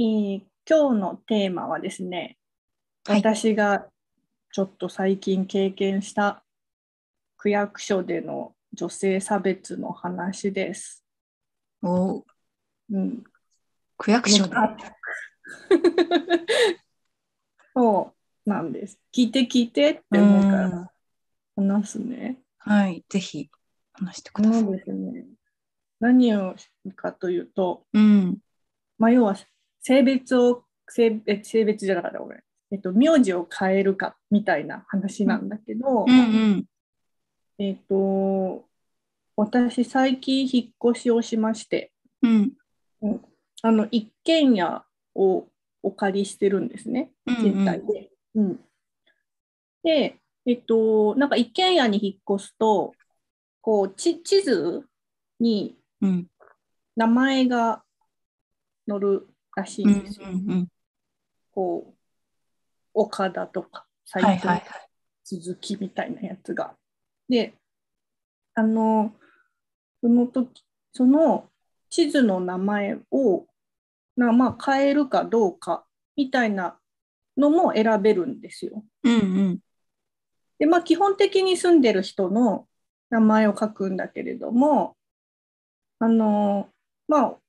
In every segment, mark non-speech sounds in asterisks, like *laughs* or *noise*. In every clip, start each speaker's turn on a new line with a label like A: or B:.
A: えー今日のテーマはですね、
B: はい
A: 私がちょっと最近経験した区役所での女性差別の話です。
B: おー
A: うん、
B: 区役所で？
A: あ *laughs* そうなんです。聞いて聞いてって思うか
B: うん
A: ら話すね。
B: はい、ぜひ話してください。
A: そうですね。何をかというと、
B: うん。
A: まあ、要は性別を性別性別じゃなかった俺、えっと、名字を変えるかみたいな話なんだけど、
B: うんうん。
A: えっと私最近引っ越しをしまして
B: うん。
A: あの一軒家をお借りしてるんですね
B: うん
A: 賃貸で。うんでえっとなんか一軒家に引っ越すとこうち地図に
B: うん。
A: 名前が載るらしい
B: うんん
A: ですよ。
B: うん。
A: こう岡田とか斎藤
B: はいはいはい。
A: 続きみたいなやつが。で、あの、その時、その地図の名前を、なまあ、変えるかどうかみたいなのも選べるんですよ。
B: うんうん。
A: で、まあ、基本的に住んでる人の名前を書くんだけれども、あの、まあ、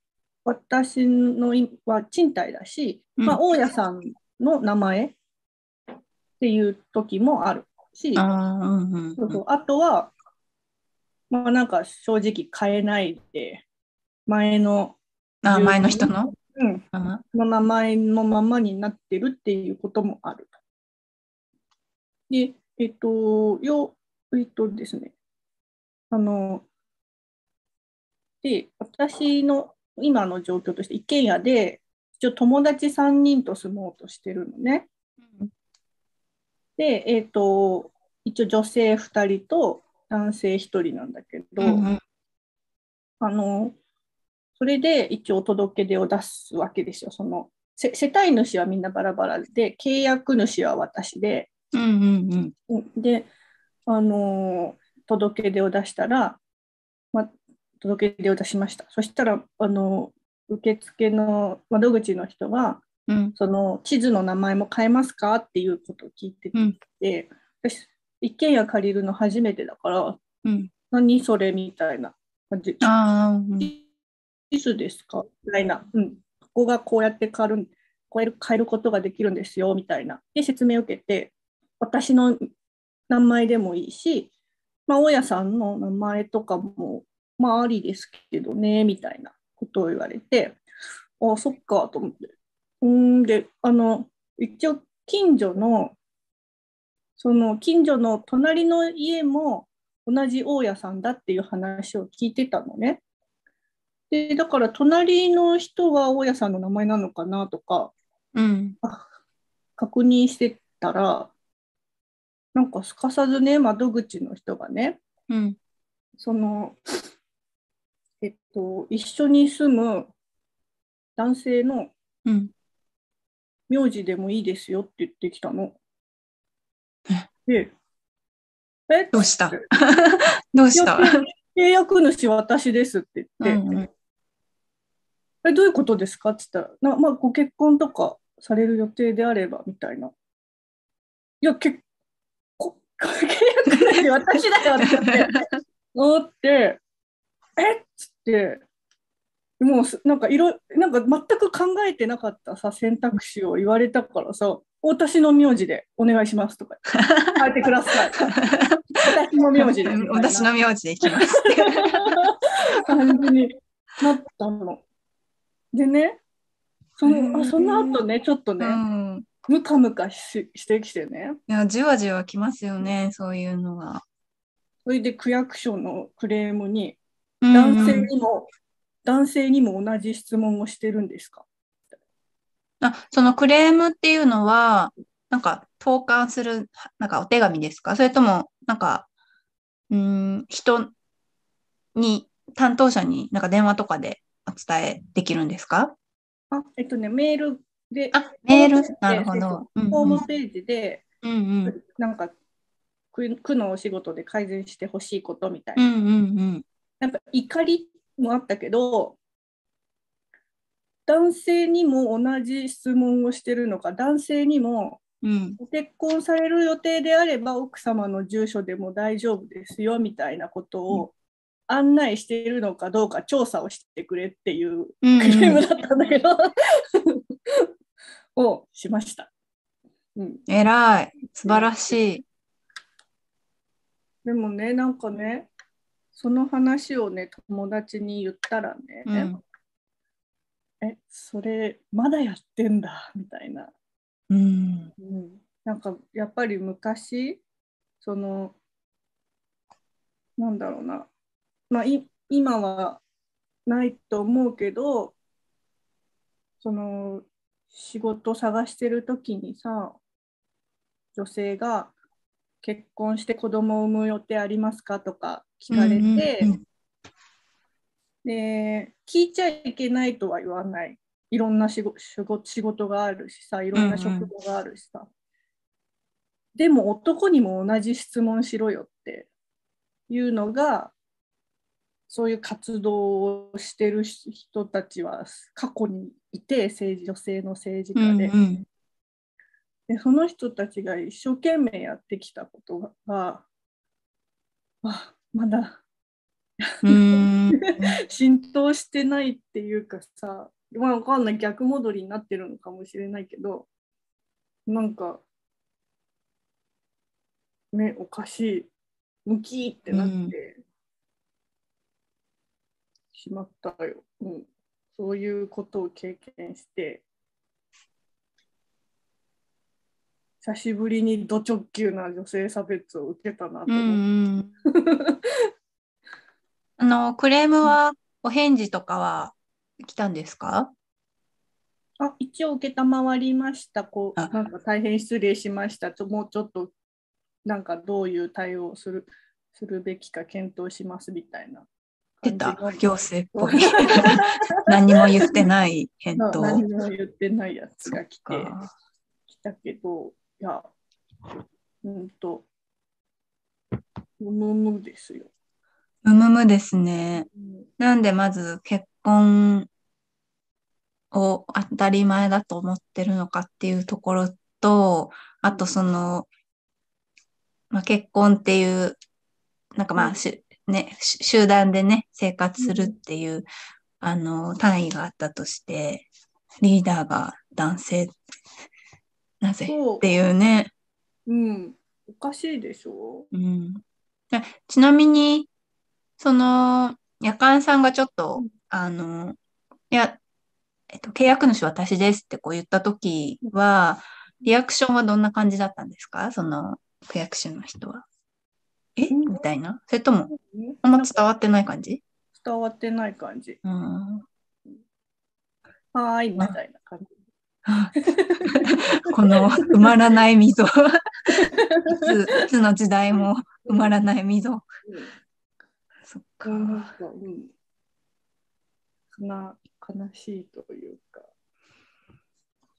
A: 私のいは賃貸だし、まあ、
B: うん
A: 大家さんの名前っていう時もあるし、
B: ああ、うんうん。
A: そうそう。あとは、まあなんか正直変えないで、前の、
B: あー前の人の？
A: うん、
B: あ
A: の名前のままになってるっていうこともある。で、えっと、よ、えっとですね、あの、で、私の今の状況として、一軒家で、一応友達3人と住もうとしてるのね。で、えっと、一応女性2人と男性1人なんだけど、
B: うんうん。
A: あの、それで一応届け出を出すわけですよ。そのせ世帯主はみんなバラバラで、契約主は私で、
B: うんうんうん。
A: うんで、あの届け出を出したら、ま、届け出を出しました。そしたら、あの受付の窓口の人が、
B: うん
A: その地図の名前も変えますか？っていうことを聞いて
B: うん
A: て、私、一軒家借りるの初めてだから、
B: うん。
A: 何それ？みたいな感じ。
B: ああ、うん
A: 地図ですか？みたいな。うん。ここがこうやって変わる、変える変えることができるんですよ、みたいな。で、説明を受けて、私の名前でもいいし、まあ、大家さんの名前とかも、まあ、ありですけどね、みたいなことを言われて、あ、そっか、と思って。うーんで、あの、一応、近所の、その近所の隣の家も同じ大家さんだっていう話を聞いてたのね。で、だから隣の人が大家さんの名前なのかなとか
B: うん。
A: 確認してたら、なんかすかさずね、窓口の人がね、
B: うん。
A: その、えっと、一緒に住む男性の
B: うん。
A: 名字でもいいですよって言ってきたの。
B: え？
A: で、え？
B: どうした？*laughs* どうした？
A: 契約主私ですって言って、
B: うんうん。
A: え、どういうことですか？って言ったら、なまあ、ご結婚とかされる予定であればみたいな。いや、結婚、*laughs* 契約主私だよって思って、え？っつって、もうすなんかいろ、なんか全く考えてなかったさ、選択肢を言われたからさ、私の名字でお願いしますとか、変えてください。私の名字で。*laughs*
B: 私の名字でいきます。
A: 感じになったの。でね、そのあその後ね、ちょっとね、
B: うん。
A: ムカムカししてきてね、
B: いや、じわじわきますよね、そういうのが。
A: それで区役所のクレームに、
B: うん
A: 男性にも、男性にも同じ質問をしてるんですか？
B: あ、そのクレームっていうのは、なんか投函する、なんかお手紙ですか？それとも、なんか、うーん、人に、担当者になんか電話とかでお伝えできるんですか？
A: あえっとね、メールで、
B: あ、メール？なるほど。うん
A: ホームページで、
B: うんうん。
A: なんか、区区のお仕事で改善してほしいことみたいな、
B: うんうんうん。
A: なんか怒りもあったけど、男性にも同じ質問をしてるのか男性にも
B: うん。
A: ご結婚される予定であれば奥様の住所でも大丈夫ですよみたいなことを案内しているのかどうか調査をしてくれっていう
B: うん
A: クレームだったんだけど、*laughs* をしました。うん、
B: えらい。素晴らしい。
A: でもねなんかねその話をね友達に言ったらね、
B: うん。
A: えそれまだやってんだみたいな。
B: うん。
A: うん、なんかやっぱり昔そのなんだろうな、まあ、い今はないと思うけどその仕事探してる時にさ女性が結婚して子供を産む予定ありますか？とか聞かれて、
B: うんうんうん。
A: で聞いちゃいけないとは言わない。いろんな仕事があるしさいろんな職場があるしさ、でも男にも同じ質問しろよっていうのがそういう活動をしてる人たちは過去にいて政治女性の政治家で,、
B: うんうん。
A: でその人たちが一生懸命やってきたことがあまだ
B: うん。*laughs*
A: 浸透してないっていうかさ、まあ、わかんない逆戻りになってるのかもしれないけどなんかねおかしいムキーってなってしまったよ、うん、そういうことを経験して久しぶりにド直球な女性差別を受けたなと
B: うんう
A: 思って。
B: ん。あ *laughs* の、クレームは、お返事とかは来たんですか？
A: あ一応承りました。こう
B: あ。
A: なんか大変失礼しました。ちょもうちょっとなんかどういう対応をするするべきか検討しますみたいな。
B: 出た。行政っぽい。何も言ってない返
A: な
B: 答。*laughs*
A: 何も言ってないやつが来て
B: か。
A: 来たけどいやうんとむむむですよ、
B: むむむですね。
A: うん。
B: なんでまず結婚を当たり前だと思ってるのかっていうところと、あとその、まあ、結婚っていう、なんかま
A: うん。
B: あし、ね、し集団でね、生活する
A: うん
B: っていう、あの、単位があったとして、リーダーが男性、なぜ？っていうね、
A: うん、おかしいでしょ。
B: うん。でちなみに、その、夜間さんがちょっと、
A: うん。
B: あの、いや、えっと、契約主私ですってこう言ったときは、リアクションはどんな感じだったんですか？その、契約主の人は。え？
A: うん。
B: みたいな？それとも、
A: うん。
B: あんま伝わってない感じ？
A: 伝わってない感じ。
B: うん。
A: はーいみたいな感じ。*laughs*
B: この埋まらない溝。*laughs* いつ、いつの時代も埋まらない溝。か。
A: うん、なんか、うん、な悲しいというか。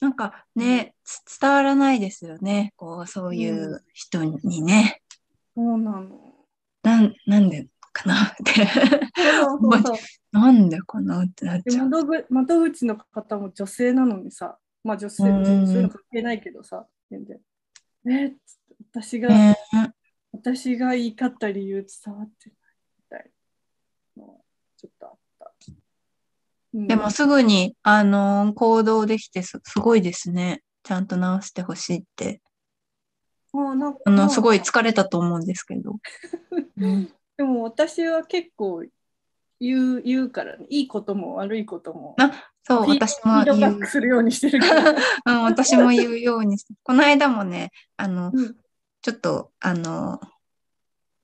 B: なんかね、つ伝わらないですよね。こう、そういう人にね。
A: そうなの。
B: なん、なんでかな？って。*laughs* なんでかなってなっ
A: で
B: ちゃう。
A: 窓口窓口の方も女性なのにさ、まあ女性、
B: うん
A: そういうの関係ないけどさ、全然。えっつって私が、
B: ね
A: 私が言い方った理由伝わってちょっとあった。うん
B: でもすぐに、あの行動できてすすごいですね。ちゃんと直してほしいって。
A: あなんか
B: あの、すごい疲れたと思うんですけど。う *laughs* ん
A: でも私は結構言う言うからね、いいことも悪いことも。
B: そう、
A: フィ
B: 私も言う
A: ック。するようにしてるから。*laughs*
B: うん、私も言うようにして。この間もね、あの、
A: うん
B: ちょっと、あの、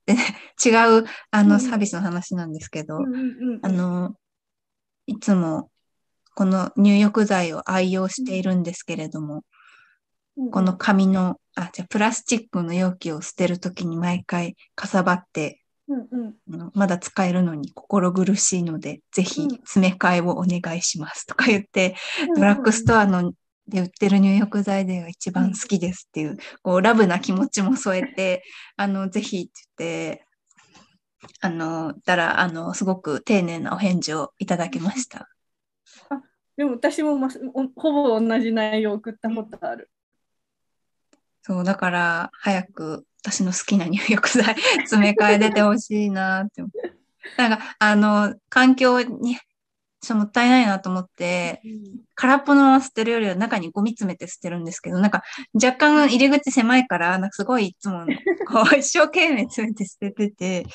B: で *laughs* 違う、あの、
A: うん。
B: サービスの話なんですけど、
A: うんうんうん
B: あの、いつも、この入浴剤を愛用しているんですけれども、この紙の、あ、じゃあプラスチックの容器を捨てるときに毎回かさばって、
A: うんうん。
B: まだ使えるのに心苦しいので、ぜひ
A: うん。
B: 詰め替えをお願いしますとか言って、
A: うん。
B: ドラッグストアので売ってる入浴剤では一番好きですっていう、こう、ラブな気持ちも添えて、あの、ぜひって言って、あの、たら、あの、すごく丁寧なお返事をいただきました。
A: でも私も、ま、ほぼ同じ内容を送ったことある。
B: そう、だから早く私の好きな入浴剤 *laughs* 詰め替え出てほしいなって。なんか、あの、環境に、ちょっともったいないなと思って、空っぽのまま捨てるよりは中にゴミ詰めて捨てるんですけど、なんか若干入り口狭いから、なんかすごいいつもこう *laughs* 一生懸命詰めて捨ててて、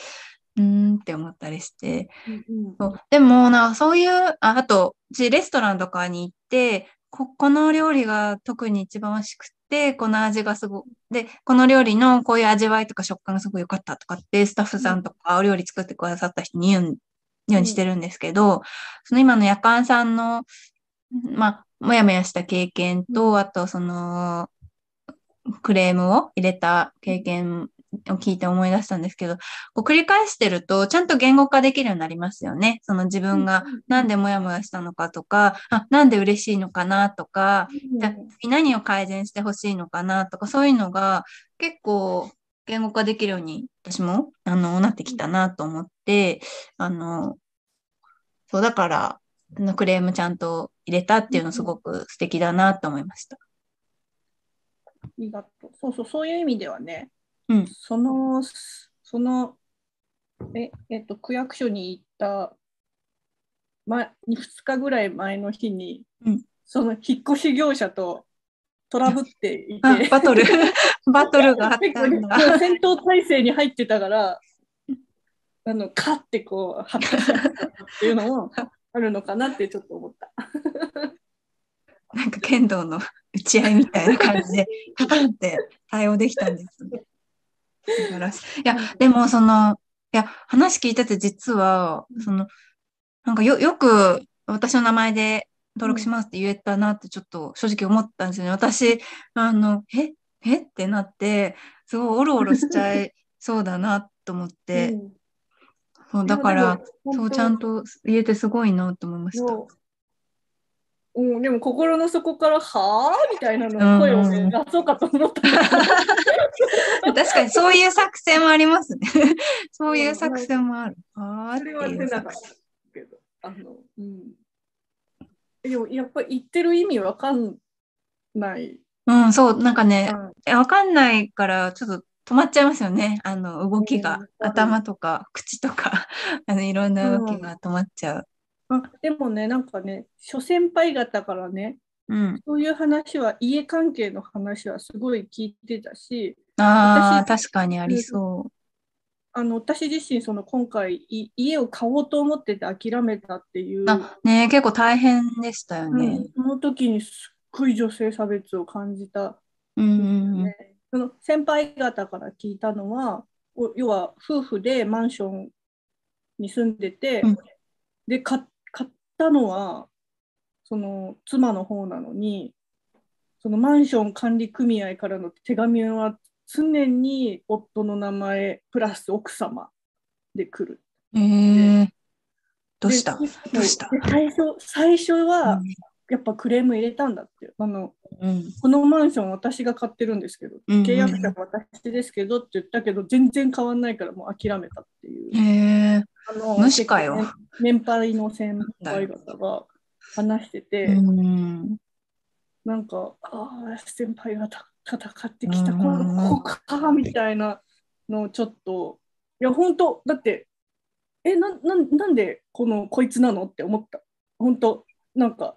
B: うーんって思ったりして。
A: うん
B: そうでも、なんかそういう、ああと、私レストランとかに行って、こ、この料理が特に一番美味しくて、この味がすごで、この料理のこういう味わいとか食感がすごい良かったとかって、スタッフさんとかお料理作ってくださった人に言うん、ようにしてるんですけど、その今の夜間さんの、まあ、もやもやした経験と、あとその、クレームを入れた経験を聞いて思い出したんですけど、こう繰り返してると、ちゃんと言語化できるようになりますよね。その自分がなんでモヤモヤしたのかとか、あ、なんで嬉しいのかなとか、じゃあ次何を改善してほしいのかなとか、そういうのが結構言語化できるように私もあのなってきたなと思って、あの、そうだから、あのクレームちゃんと入れたっていうのすごく素敵だなと思いました。
A: ありがとう。そうそう、そういう意味ではね、
B: うん
A: その、その、え、えっと、区役所に行った、ま、2日ぐらい前の日に、
B: うん
A: その引っ越し業者とトラブっていて、
B: あ、バトル、*laughs* バトルがあったんだ。
A: 戦闘態勢に入ってたから、あの、カッてこう、発火しちゃったっていうのもあるのかなってちょっと思った。
B: なんか剣道の打ち合いみたいな感じで、*laughs* パパンって対応できたんですね。素晴らしい。いや、でもその、いや、話聞いてて実は、その、なんかよ、よく私の名前で登録しますって言えたなってちょっと正直思ったんですよね。私、あの、え？え？ってなって、すごいオロオロしちゃいそうだなと思って、
A: うん
B: そうだから、そうちゃんと言えてすごいなと思いました。
A: そううん、でも心の底から「はあ?」みたいなの声を出そうかと思ったんだけど
B: 確かにそういう作戦もありますね。*laughs* そういう作戦もある。あーって
A: それは出なかっ。たけどあの、うん、でもやっぱり言ってる意味わかんない。
B: うん、そう、なんかね、
A: うん
B: えわかんないから、ちょっと止まっちゃいますよね。あの、動きが
A: うん。
B: 頭とか、口とか、*laughs* あの、いろんな動きが止まっちゃう。
A: あでもねなんかね諸先輩方からね
B: うん。
A: そういう話は家関係の話はすごい聞いてたし
B: あ確かにありそ
A: あの私自身その今回い家を買おうと思ってて諦めたっていう。
B: う。あ、ね結構大変でしたよ
A: う
B: ね
A: ん。その時にすっごい女性差別を感じた。
B: うんうん
A: その先輩方から聞いたのは、お要は夫婦でマンションに住んでて、
B: うん。
A: で買買ったのはその妻の方なのに、そのマンション管理組合からの手紙は常に夫の名前プラス奥様で来る。
B: えー、どうした？
A: で
B: どうした？
A: で最初最初は
B: うん
A: やっぱクレーム入れたんだって。あの
B: うん。
A: このマンション私が買ってるんですけど、
B: うんうん
A: 契約者は私ですけどって言ったけど、全然変わんないからもう諦めたっていう。
B: へえ
A: あの
B: かよ
A: 年配の先輩方が話してて、
B: うん。
A: なんか、ああ、先輩方方買ってきた、
B: うん
A: このここかみたいなのをちょっと、いや、本当だって、え、なななんでこのこいつなのって思った。本当なんか、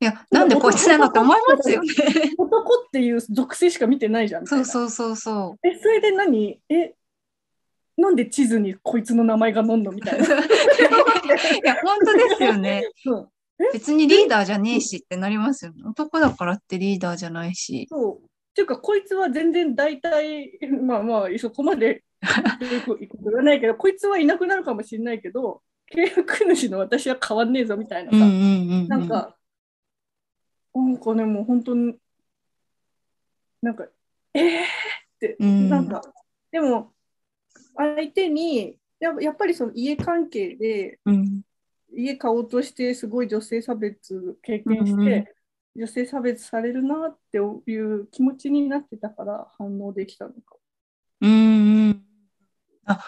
B: いや、なんでこいつなのって思いますよね。
A: 男っていう属性しか見てないじゃん。
B: そうそうそうそ
A: え、それで何え、なんで地図にこいつの名前が載んのみたいな。
B: う。いや、本当ですよね。
A: そう
B: 別にリーダーじゃねえしってなりますよね。男だからってリーダーじゃないし。
A: そう。っていうか、こいつは全然大体、*laughs* まあまあ、そこまで *laughs* 言わないけど、こいつはいなくなるかもしれないけど、契約主の私は変わんねえぞみたいなさ、
B: うんうんうんうん。
A: なんか、なんかね、もう本当に、なんか、えー？って、
B: うん
A: なんか、でも、相手に、やっぱやっぱりその家関係で、
B: うん。
A: 家買おうとしてすごい女性差別経験して、女性差別されるなっていう気持ちになってたから反応できたのか。
B: うんうん。あ、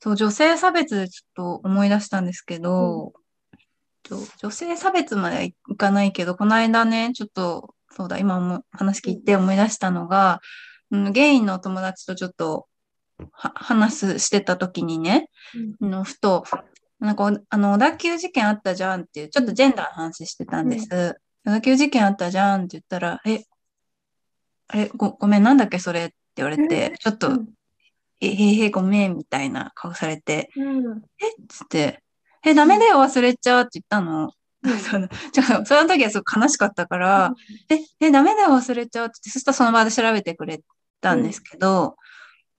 B: そう、女性差別でちょっと思い出したんですけど、と、女性差別まではいかないけど、この間ね、ちょっと、そうだ、今も話聞いて思い出したのが、うん、ゲイの友達とちょっと話す、してた時にね、うん、のふと、なんか、あの、小田急事件あったじゃんっていう、ちょっとジェンダーの話してたんです。小田急事件あったじゃんって言ったら、え、あれ、ご、ごめん、なんだっけ、それ？って言われて、ちょっと、えへへ、ごめん、みたいな顔されて、え？っつって、え、ダメだよ、忘れちゃうって言ったの。*laughs* そのちょその時はすごく悲しかったから、え、え、ダメだよ、忘れちゃうって、そしたらその場で調べてくれたんですけど、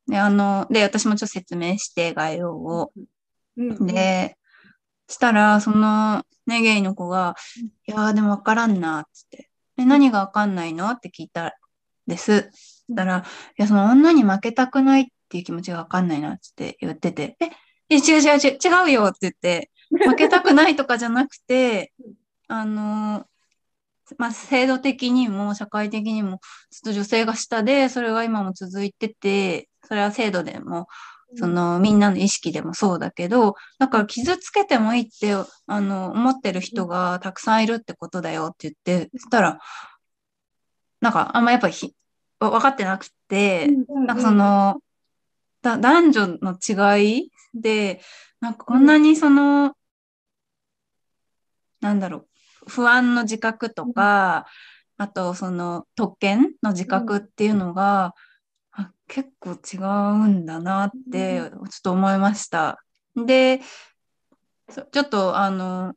B: で、あの、で、私もちょっと説明して、概要を。で、したら、その、ね、ゲイの子が、いやー、でもわからんな、つって。で、何がわかんないの？って聞いたです。したら、いや、その女に負けたくないっていう気持ちがわかんないな、つって言ってて、え、え、違う違う違う、違うよって言って、*laughs* 負けたくないとかじゃなくて、あの、まあ、制度的にも社会的にも、ちょっと女性が下で、それが今も続いてて、それは制度でも、そのみんなの意識でもそうだけど、だから傷つけてもいいって、あの、思ってる人がたくさんいるってことだよって言って、そしたら、なんかあんまやっぱひ分かってなくて、なんかその、だ男女の違いで、なんかこんなにその、なんだろう、不安の自覚とか、あとその特権の自覚っていうのが、結構違うんだなってちょっと思いました。で、ちょっとあの、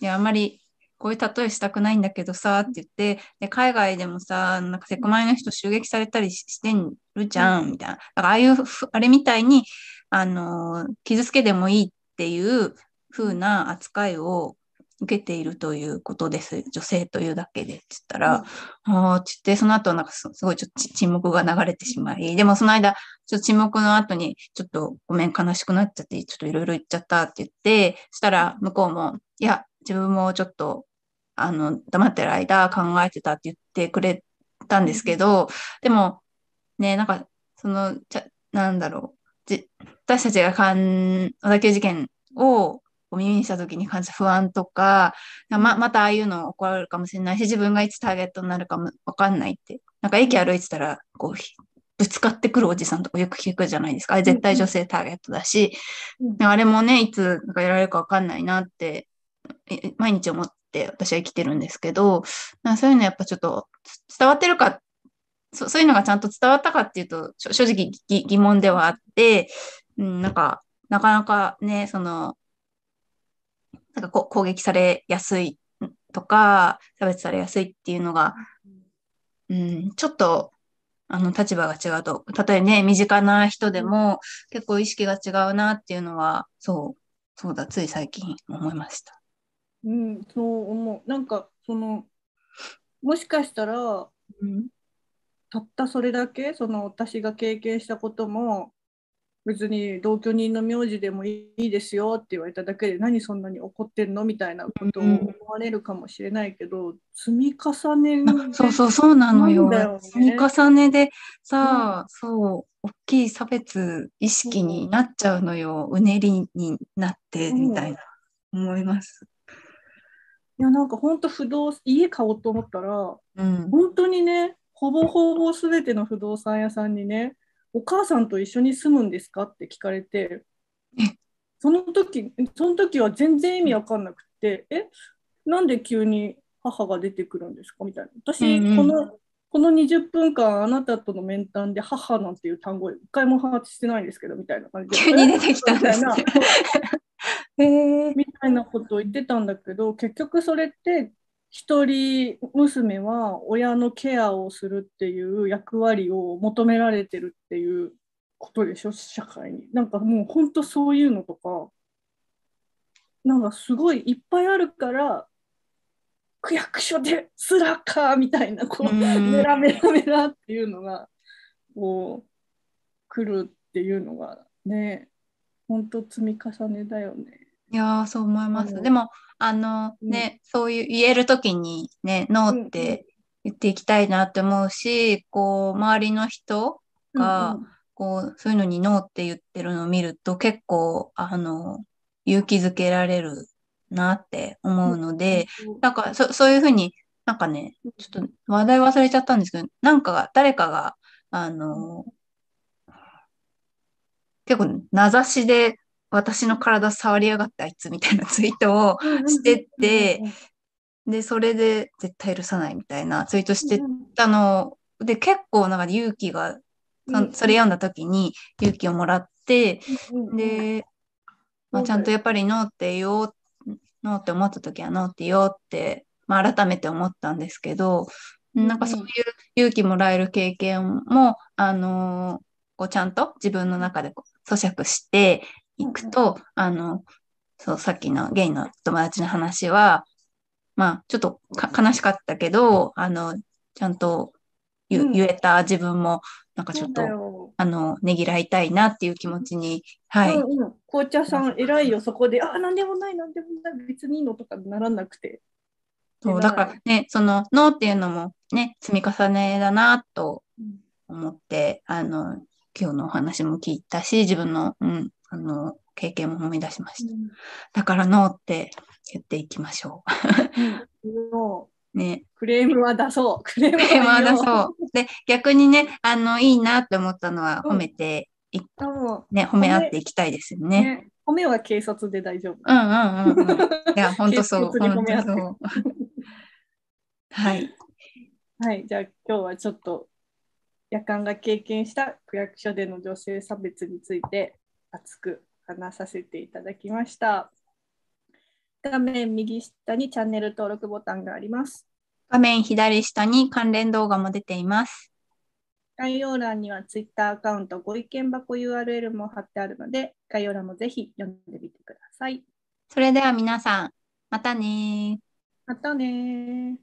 B: いや、あんまりこういう例えしたくないんだけどさって言って、で海外でもさ、なんかセクマイの人襲撃されたりしてるじゃん、みたいな。だからああいう、あれみたいに、あの、傷つけてもいいっていう風な扱いを受けているということです。女性というだけで。って言ったら、うん、ああ、って言って、その後なんかすごいちょっと沈黙が流れてしまい、でもその間、ちょっと沈黙の後に、ちょっとごめん、悲しくなっちゃって、ちょっといろいろ言っちゃったって言って、そしたら向こうも、いや、自分もちょっと、あの、黙ってる間考えてたって言ってくれたんですけど、でも、ね、なんか、その、ちゃなんだろう。私たちがかん、小田急事件を耳にした時に感じた不安とか、ま、またああいうの起こるかもしれないし、自分がいつターゲットになるかもわかんないって。なんか駅歩いてたら、こう、ぶつかってくるおじさんとかよく聞くじゃないですか。あれ絶対女性ターゲットだし、うん、あれもね、いつなんかやられるかわかんないなって、毎日思って私は生きてるんですけど、そういうのやっぱちょっと伝わってるかそそういうのがちゃんと伝わったかっていうと、正直疑問ではあって、うん、なんか、なかなかね、その、なんかこ攻撃されやすいとか、差別されやすいっていうのが、うん、ちょっと、あの、立場が違うと、例えばね、身近な人でも結構意識が違うなっていうのは、そう、そうだ、つい最近思いました。
A: うん、そう思う。なんか、その、もしかしたら、うん、たったそれだけ、その私が経験したことも、別に同居人の名字でもいいですよって言われただけで何そんなに怒ってんのみたいなことを思われるかもしれないけど、うん、積み重ね
B: そうそうそうなのよ、ね、積み重ねでさあ、うん、そう大きい差別意識になっちゃうのよ、うねりになってみたいな、思います。
A: いやなんか本当不動家買おうと思ったら、うん、本当にねほぼほぼ全ての不動産屋さんにねお母さんと一緒に住むんですか？って聞かれて、その時、その時は全然意味わかんなくて、え、なんで急に母が出てくるんですか？みたいな。私、うんうん、この、この20分間あなたとの面談で母なんていう単語一回も把握してないんですけどみたいな感じ
B: で *laughs* 急に出てきたんです
A: ね。*laughs* みたいなことを言ってたんだけど *laughs* 結局それって一人娘は親のケアをするっていう役割を求められてるっていうことでしょ社会に。なんかもう本当そういうのとかなんかすごいいっぱいあるから区役所ですらかみたいなこうメラメラメラっていうのがこう来るっていうのがね本当積み重ねだよね。
B: いやそう思います。でもあのね、うん、そういう言える時にね、ノーって言っていきたいなって思うし、こう、周りの人が、こう、そういうのにノーって言ってるのを見ると結構、あの、勇気づけられるなって思うので、なんかそそういうふうになんかね、ちょっと話題忘れちゃったんですけど、なんかが、誰かが、あの、結構名指しで私の体触りやがってあいつみたいなツイートをしてて、で、それで絶対許さないみたいなツイートしてたの。で、結構なんか勇気が、それ読んだ時に勇気をもらって、で、まあ、ちゃんとやっぱりノーって言おう、ノーって思った時はノーって言おうって、まあ、改めて思ったんですけど、なんかそういう勇気もらえる経験も、あのー、こうちゃん。と自分の中で咀嚼していくと、あの、そう、さっきのゲイの友達の話は、まあ、ちょっと悲しかったけど、あの、ちゃんと言,、言えた。自分も、なんかちょっと、あの、ねぎらいたいなっていう気持ちに、はい。うん
A: うん、紅茶さん、偉いよ、そこで、あ、なんでもない、なんでもない、別にいいのとかならなくて。
B: そう、だからね、その、脳っていうのもね、積み重ねだなと思って、うん、あの、今日のお話も聞いたし、自分の、うん、あの、経験も思い出しました。うん、だから脳って言っていきましょ
A: う。ね。クレームは出そう。
B: クレームは出そう。で、逆にね、あの、いいなって思ったのは褒めてい、うん、ね、褒め合っていきたいですよね。ね
A: 褒めは警察で大丈夫。
B: うんうんうん、うん。いや、*laughs* 本当そう。本当そう。はい。
A: はい、じゃあ今日はちょっと夜間が経験した区役所での女性差別について熱く話させていただきました。画面右下にチャンネル登録ボタンがあります。
B: 画面左下に関連動画も出ています。
A: 概要欄には Twitter アカウントご意見箱 URL も貼ってあるので、概要欄もぜひ読んでみてください。
B: それでは皆さん、またね
A: またね